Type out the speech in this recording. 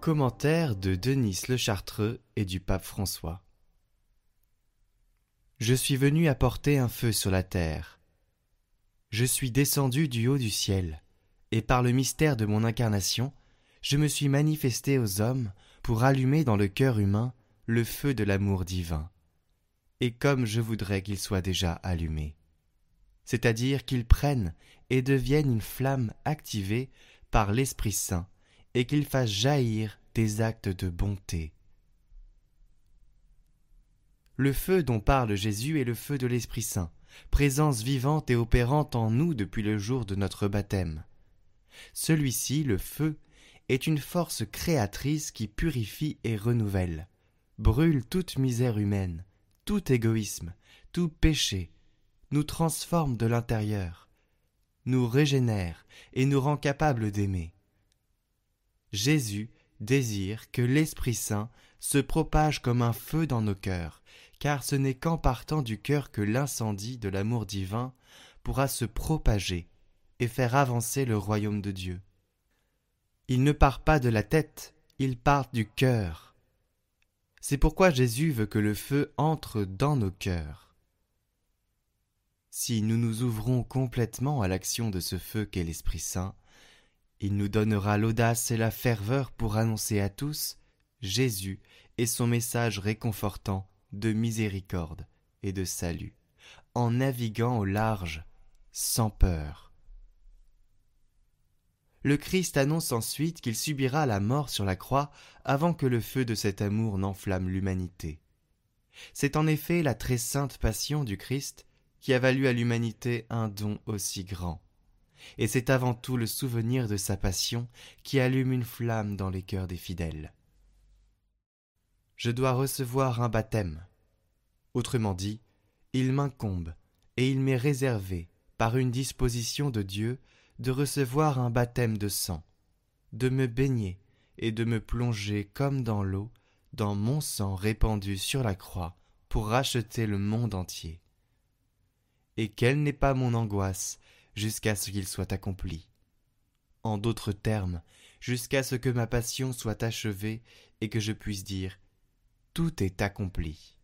Commentaire de Denis le Chartreux et du pape François. Je suis venu apporter un feu sur la terre. Je suis descendu du haut du ciel, et par le mystère de mon incarnation, je me suis manifesté aux hommes pour allumer dans le cœur humain le feu de l'amour divin, et comme je voudrais qu'il soit déjà allumé, c'est-à-dire qu'il prenne et devienne une flamme activée par l'Esprit Saint et qu'il fasse jaillir des actes de bonté. Le feu dont parle Jésus est le feu de l'Esprit Saint, présence vivante et opérante en nous depuis le jour de notre baptême. Celui-ci, le feu, est une force créatrice qui purifie et renouvelle, brûle toute misère humaine, tout égoïsme, tout péché, nous transforme de l'intérieur, nous régénère et nous rend capables d'aimer. Jésus désire que l'Esprit Saint se propage comme un feu dans nos cœurs, car ce n'est qu'en partant du cœur que l'incendie de l'amour divin pourra se propager et faire avancer le royaume de Dieu. Il ne part pas de la tête, il part du cœur. C'est pourquoi Jésus veut que le feu entre dans nos cœurs. Si nous nous ouvrons complètement à l'action de ce feu qu'est l'Esprit Saint, il nous donnera l'audace et la ferveur pour annoncer à tous Jésus et son message réconfortant de miséricorde et de salut, en naviguant au large, sans peur. Le Christ annonce ensuite qu'il subira la mort sur la croix avant que le feu de cet amour n'enflamme l'humanité. C'est en effet la très sainte passion du Christ qui a valu à l'humanité un don aussi grand et c'est avant tout le souvenir de sa passion qui allume une flamme dans les cœurs des fidèles. Je dois recevoir un baptême. Autrement dit, il m'incombe et il m'est réservé, par une disposition de Dieu, de recevoir un baptême de sang, de me baigner et de me plonger comme dans l'eau, dans mon sang répandu sur la croix, pour racheter le monde entier. Et quelle n'est pas mon angoisse jusqu'à ce qu'il soit accompli. En d'autres termes, jusqu'à ce que ma passion soit achevée et que je puisse dire Tout est accompli.